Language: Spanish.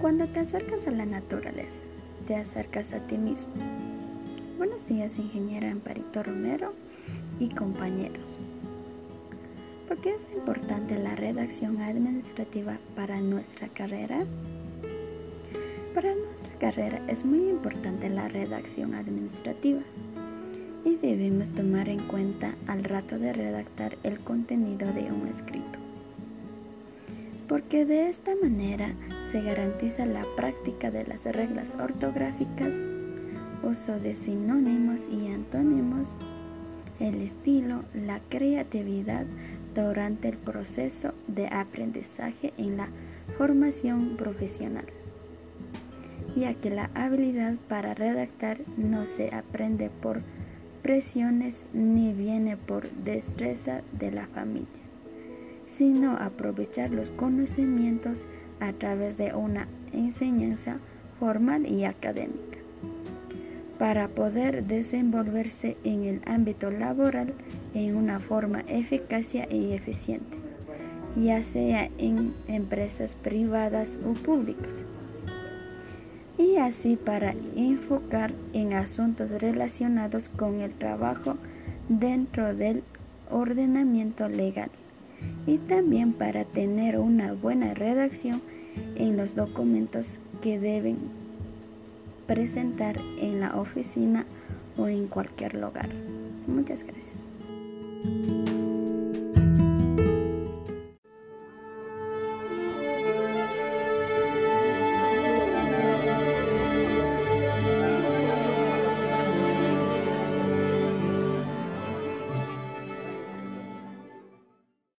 Cuando te acercas a la naturaleza, te acercas a ti mismo. Buenos días, ingeniera Amparito Romero y compañeros. ¿Por qué es importante la redacción administrativa para nuestra carrera? Para nuestra carrera es muy importante la redacción administrativa y debemos tomar en cuenta al rato de redactar el contenido de un escrito. Porque de esta manera se garantiza la práctica de las reglas ortográficas, uso de sinónimos y antónimos, el estilo, la creatividad durante el proceso de aprendizaje en la formación profesional. Ya que la habilidad para redactar no se aprende por presiones ni viene por destreza de la familia, sino aprovechar los conocimientos a través de una enseñanza formal y académica. Para poder desenvolverse en el ámbito laboral en una forma eficaz y eficiente, ya sea en empresas privadas o públicas y así para enfocar en asuntos relacionados con el trabajo dentro del ordenamiento legal y también para tener una buena redacción en los documentos que deben presentar en la oficina o en cualquier lugar. Muchas gracias.